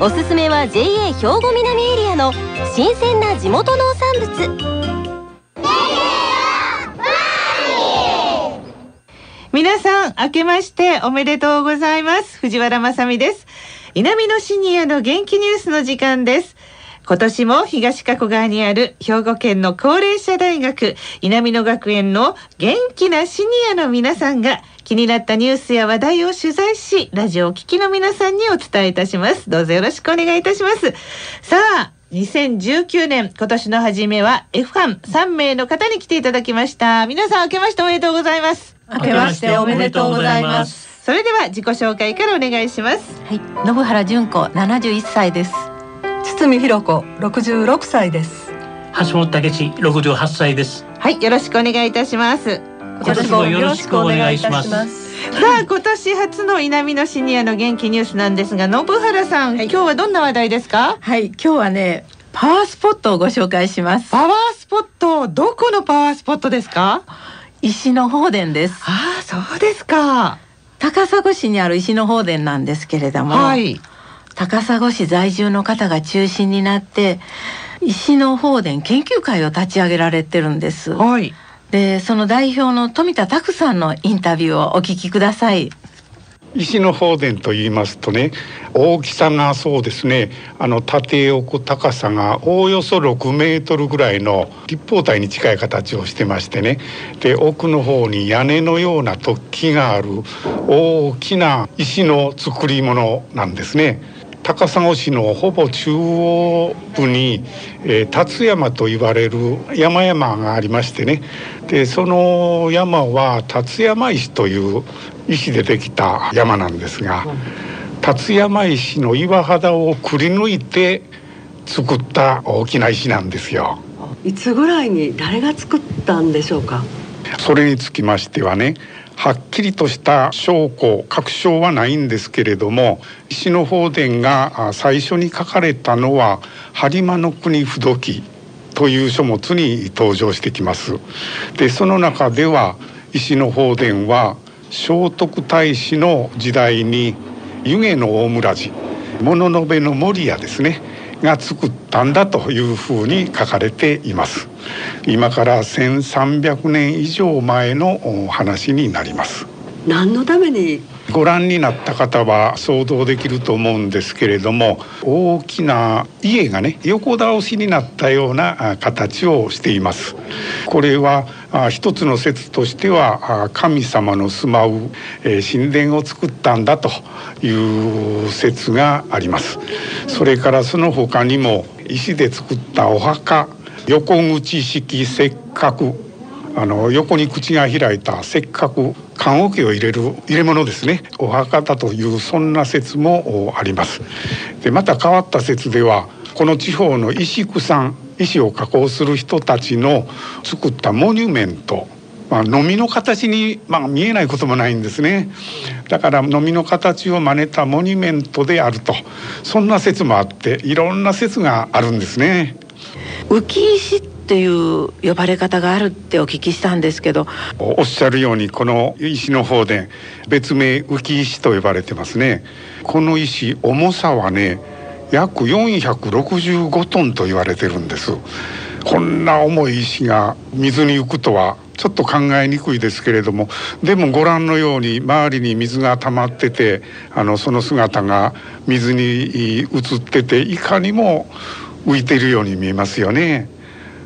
おすすめは JA 兵庫南エリアの新鮮な地元農産物。皆さん明けましておめでとうございます。藤原まさです。南のシニアの元気ニュースの時間です。今年も東加古川にある兵庫県の高齢者大学南野学園の元気なシニアの皆さんが気になったニュースや話題を取材しラジオを聴きの皆さんにお伝えいたします。どうぞよろしくお願いいたします。さあ2019年今年の初めは F ファン3名の方に来ていただきました。皆さん明けましておめでとうございます。明けましておめでとうございます。それでは自己紹介からお願いします。はい。信原純子71歳です。堤博子66歳です。橋本武史68歳です。はいよろしくお願いいたします今年もよろしくお願いいたします。さあ今年初の南のシニアの元気ニュースなんですが信原さん、はい、今日はどんな話題ですか？はい今日はねパワースポットをご紹介します。パワースポットどこのパワースポットですか？石の宝殿です。ああそうですか。高砂市にある石の宝殿なんですけれども、はい、高砂市在住の方が中心になって石の宝殿研究会を立ち上げられてるんです。はい。でその代表の富田拓さんのインタビューをお聞きください。石の宝殿と言いますとね大きさがそうですねあの縦横高さがおおよそ6メートルぐらいの立方体に近い形をしてましてねで奥の方に屋根のような突起がある大きな石の作り物なんですね。高砂市のほぼ中央部に、えー、達山と言われる山々がありましてねでその山は達山石という石でできた山なんですが達山石の岩肌をくり抜いて作った大きな石なんですよ。いつぐらいに誰が作ったんでしょうか？それにつきましてはねはっきりとした証拠確証はないんですけれども石の法殿が最初に書かれたのは播磨の国不土記という書物に登場してきます。でその中では石の法殿は聖徳太子の時代に湯気の大村寺物の部の守屋ですね。が作ったんだというふうに書かれています。今から1300年以上前の話になります。何のためにご覧になった方は想像できると思うんですけれども大きな家がね横倒しになったような形をしています。これは一つの説としては神様の住まう神殿を作ったんだという説があります。それからその他にも石で作ったお墓横口式石角あの横に口が開いたせっかく棺桶を入れる入れ物ですね。お墓だというそんな説もあります。でまた変わった説ではこの地方の石工さん石を加工する人たちの作ったモニュメントまあ、飲みの形に、まあ、見えないこともないんですね。だから飲みの形を真似たモニュメントであると。そんな説もあっていろんな説があるんですね。浮石っっていう呼ばれ方があるってお聞きしたんですけど。おっしゃるようにこの石の方で別名浮石と呼ばれてますね。この石重さはね約465トンと言われてるんです。こんな重い石が水に浮くとはちょっと考えにくいですけれどもでもご覧のように周りに水が溜まっててあのその姿が水に映ってていかにも浮いているように見えますよね。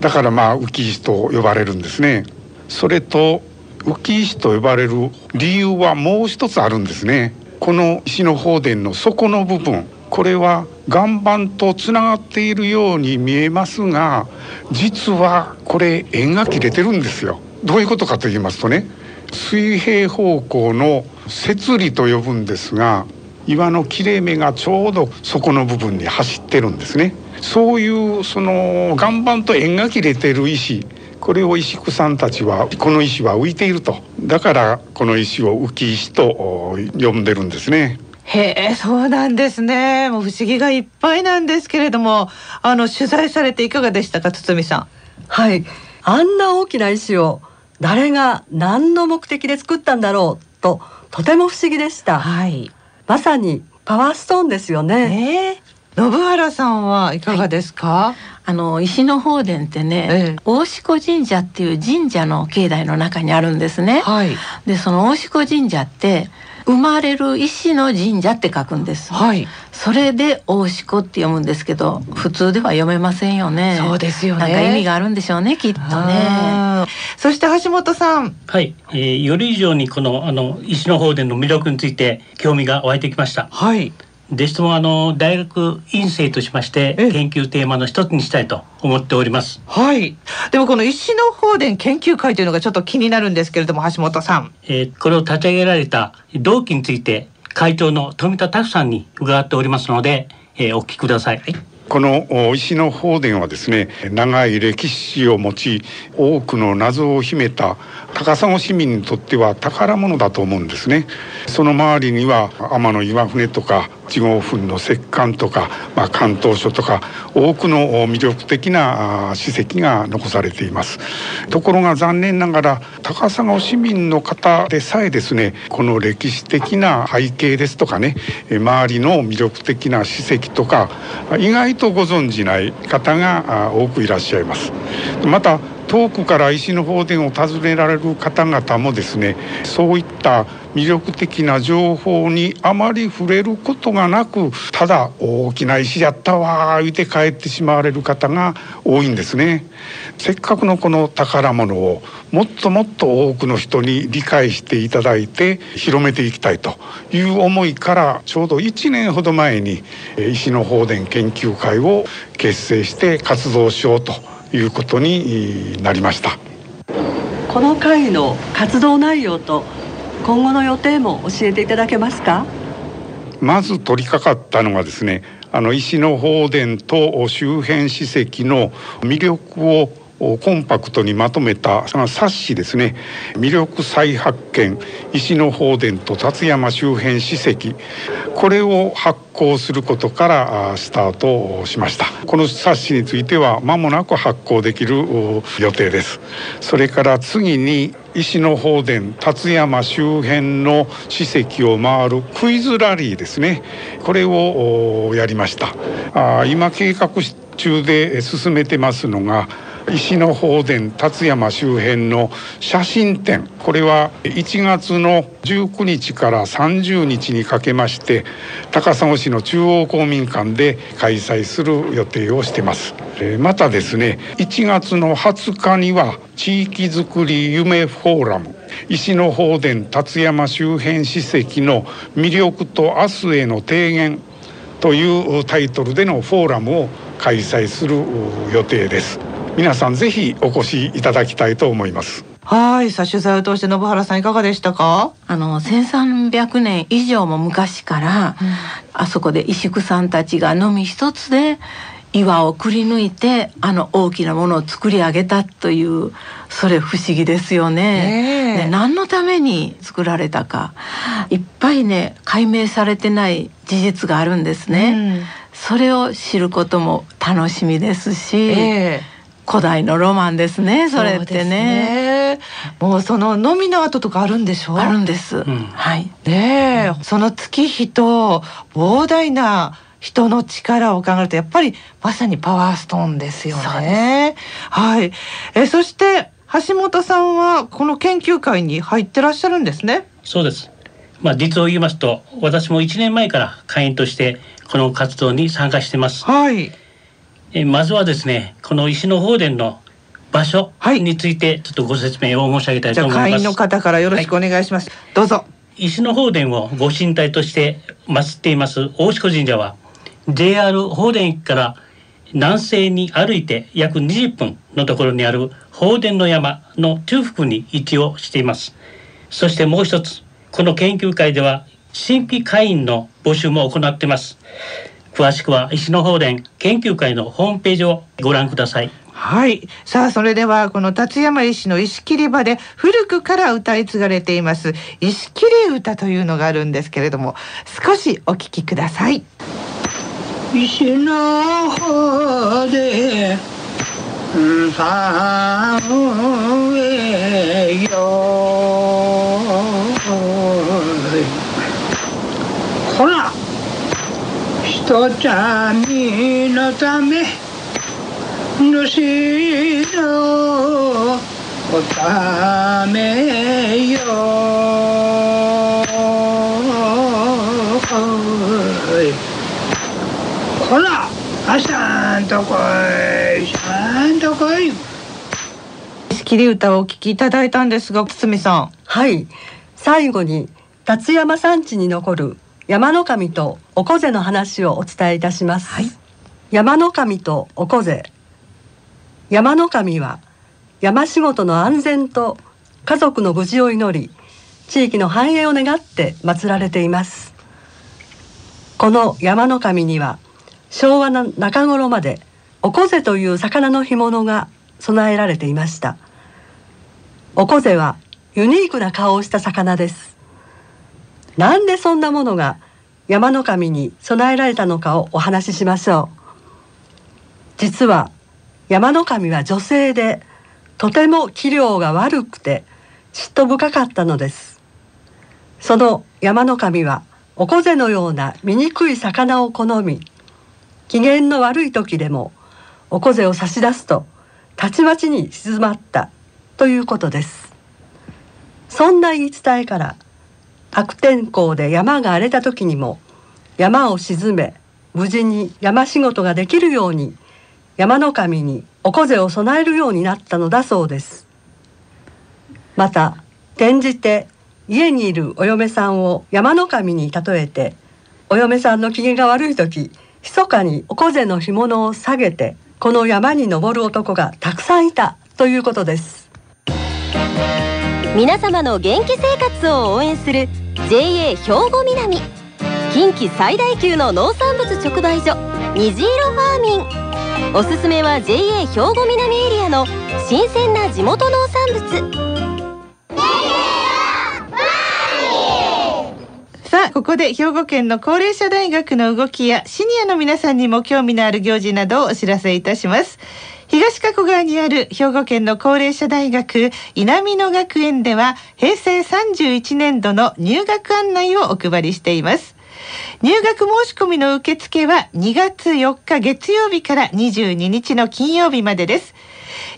だからまあ浮石と呼ばれるんですね。それと浮石と呼ばれる理由はもう一つあるんですね。この石の宝殿の底の部分。これは岩盤とつながっているように見えますが実はこれ円が切れてるんですよ。どういうことかと言いますとね水平方向の摂理と呼ぶんですが岩の切れ目がちょうどそこの部分に走ってるんですね。そういうその岩盤と円が切れてる石。これを石工さんたちはこの石は浮いていると。だからこの石を浮き石と呼んでるんですね。へえそうなんですね。もう不思議がいっぱいなんですけれども。あの取材されていかがでしたか堤さん？はい。あんな大きな石を誰が何の目的で作ったんだろうととても不思議でした、はい、まさにパワーストーンですよね、え。ー信原さんはいかがですか、はい、あの石の法殿ってね、ええ、大志神社っていう神社の境内の中にあるんですね、はい、でその大志神社って生まれる石の神社って書くんです。はい。それで大志子って読むんですけど、普通では読めませんよね。そうですよね。なんか意味があるんでしょうね、きっとね。そして橋本さん。はい、えー、より以上にこのあの石の方での魅力について興味が湧いてきました。はい。でしてもあの大学院生としまして研究テーマの一つにしたいと思っております。はい。でもこの石の法殿研究会というのがちょっと気になるんですけれども橋本さん。えー、これを立ち上げられた動機について会長の富田拓さんに伺っておりますので、えー、お聞きください。はいこの石の法殿はですね長い歴史を持ち多くの謎を秘めた高砂市民にとっては宝物だと思うんですね。その周りには天の岩船とか1号墳の石棺とか、まあ、関東書とか多くの魅力的な史跡が残されています。ところが残念ながら高砂市民の方でさえですねこの歴史的な背景ですとかね周りの魅力的な史跡とか意外とご存じない方が多くいらっしゃいます。また遠くから石の方殿を訪ねられる方々もですねそういった魅力的な情報にあまり触れることがなくただ大きな石やったわ言うて帰ってしまわれる方が多いんですね。せっかくのこの宝物をもっともっと多くの人に理解していただいて広めていきたいという思いからちょうど1年ほど前に石の放電研究会を結成して活動しようということになりました。この会の活動内容と今後の予定も教えていただけますか？まず取り掛かったのがですねあの石の放電と周辺史跡の魅力をコンパクトにまとめたその冊子ですね。魅力再発見石の放電と辰山周辺史跡。これを発行することからスタートしました。この冊子については間もなく発行できる予定です。それから次に石の放電辰山周辺の史跡を回るクイズラリーですね。これをやりました。あ今計画中で進めてますのが石の宝殿辰山周辺の写真展。これは1月の19日から30日にかけまして高砂市の中央公民館で開催する予定をしてます。またですね1月の20日には地域づくり夢フォーラム石の宝殿辰山周辺史跡の魅力と明日への提言というタイトルでのフォーラムを開催する予定です。皆さんぜひお越しいただきたいと思います。はいさあ取材を通して信原さんいかがでしたか？あの1300年以上も昔から、うん、あそこで石工さんたちがのみ一つで岩をくり抜いてあの大きなものを作り上げたというそれ不思議ですよね。ね何のために作られたか。いっぱいね解明されてない事実があるんですね。うん、それを知ることも楽しみですし、えー古代のロマンですねそれってね、ね、もうその飲みの後とかあるんでしょ？あるんです、うん、はい。ねその月日と膨大な人の力を考えるとやっぱりまさにパワーストーンですよね。はい。えそして橋本さんはこの研究会に入ってらっしゃるんですね？そうです。まあ実を言いますと私も1年前から会員としてこの活動に参加してます。はいえまずはですねこの石の法殿の場所についてちょっとご説明を申し上げたいと思います。会員の方からよろしくお願いします。はい、どうぞ。石の法殿をご神体として祀っています大志子神社は JR 法殿駅から南西に歩いて約20分のところにある法殿の山の中腹に位置をしています。そしてもう一つこの研究会では新規会員の募集も行ってます詳しくは石の法殿研究会のホームページをご覧くださいはい。さあ、それでは、この辰山石の石切り場で古くから歌い継がれています、石切り歌というのがあるんですけれども、少しお聞きください。石の方で、さんへよ。ほら、ひとちゃみのため、主のおためよ。ほらあさんとこいさんとこい。切り歌をお聞きいただいたんですが堤さん。はい。最後に辰山山地に残る山の神とおこぜの話をお伝えいたします、はい、山の神とおこぜ。山の神は山仕事の安全と家族の無事を祈り地域の繁栄を願って祀られています。この山の神には昭和の中頃までおこぜという魚の干物が備えられていました。おこぜはユニークな顔をした魚ですなんでそんなものが山の神に備えられたのかをお話ししましょう。実は山の神は女性でとても器量が悪くて嫉妬深かったのです。その山の神はおこぜのような醜い魚を好み機嫌の悪い時でもおこぜを差し出すとたちまちに静まったということです。そんな言い伝えから悪天候で山が荒れた時にも山を沈め無事に山仕事ができるように山の神におこぜを備えるようになったのだそうです。また転じて家にいるお嫁さんを山の神に例えてお嫁さんの機嫌が悪い時密かにおこぜの干物を下げてこの山に登る男がたくさんいたということです。皆様の元気生活を応援する JA 兵庫南。近畿最大級の農産物直売所虹色ファーミン。おすすめは JA 兵庫南エリアの新鮮な地元農産物。さあここで兵庫県の高齢者大学の動きやシニアの皆さんにも興味のある行事などをお知らせいたします。東加古川にある兵庫県の高齢者大学稲美野学園では平成31年度の入学案内をお配りしています入学申し込みの受付は2月4日月曜日から22日の金曜日までです。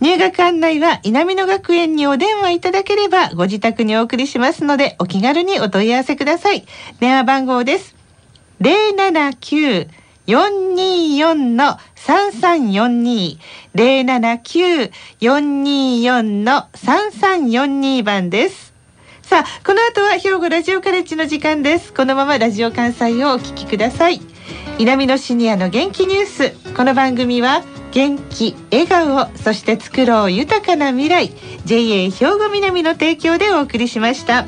入学案内は稲美野学園にお電話いただければご自宅にお送りしますのでお気軽にお問い合わせください。電話番号です。079 424の3342 079 424の3342番です。さあこの後は兵庫ラジオカレッジの時間ですこのままラジオ関西をお聞きください南のシニアの元気ニュースこの番組は元気笑顔そして作ろう豊かな未来 JA 兵庫南の提供でお送りしました。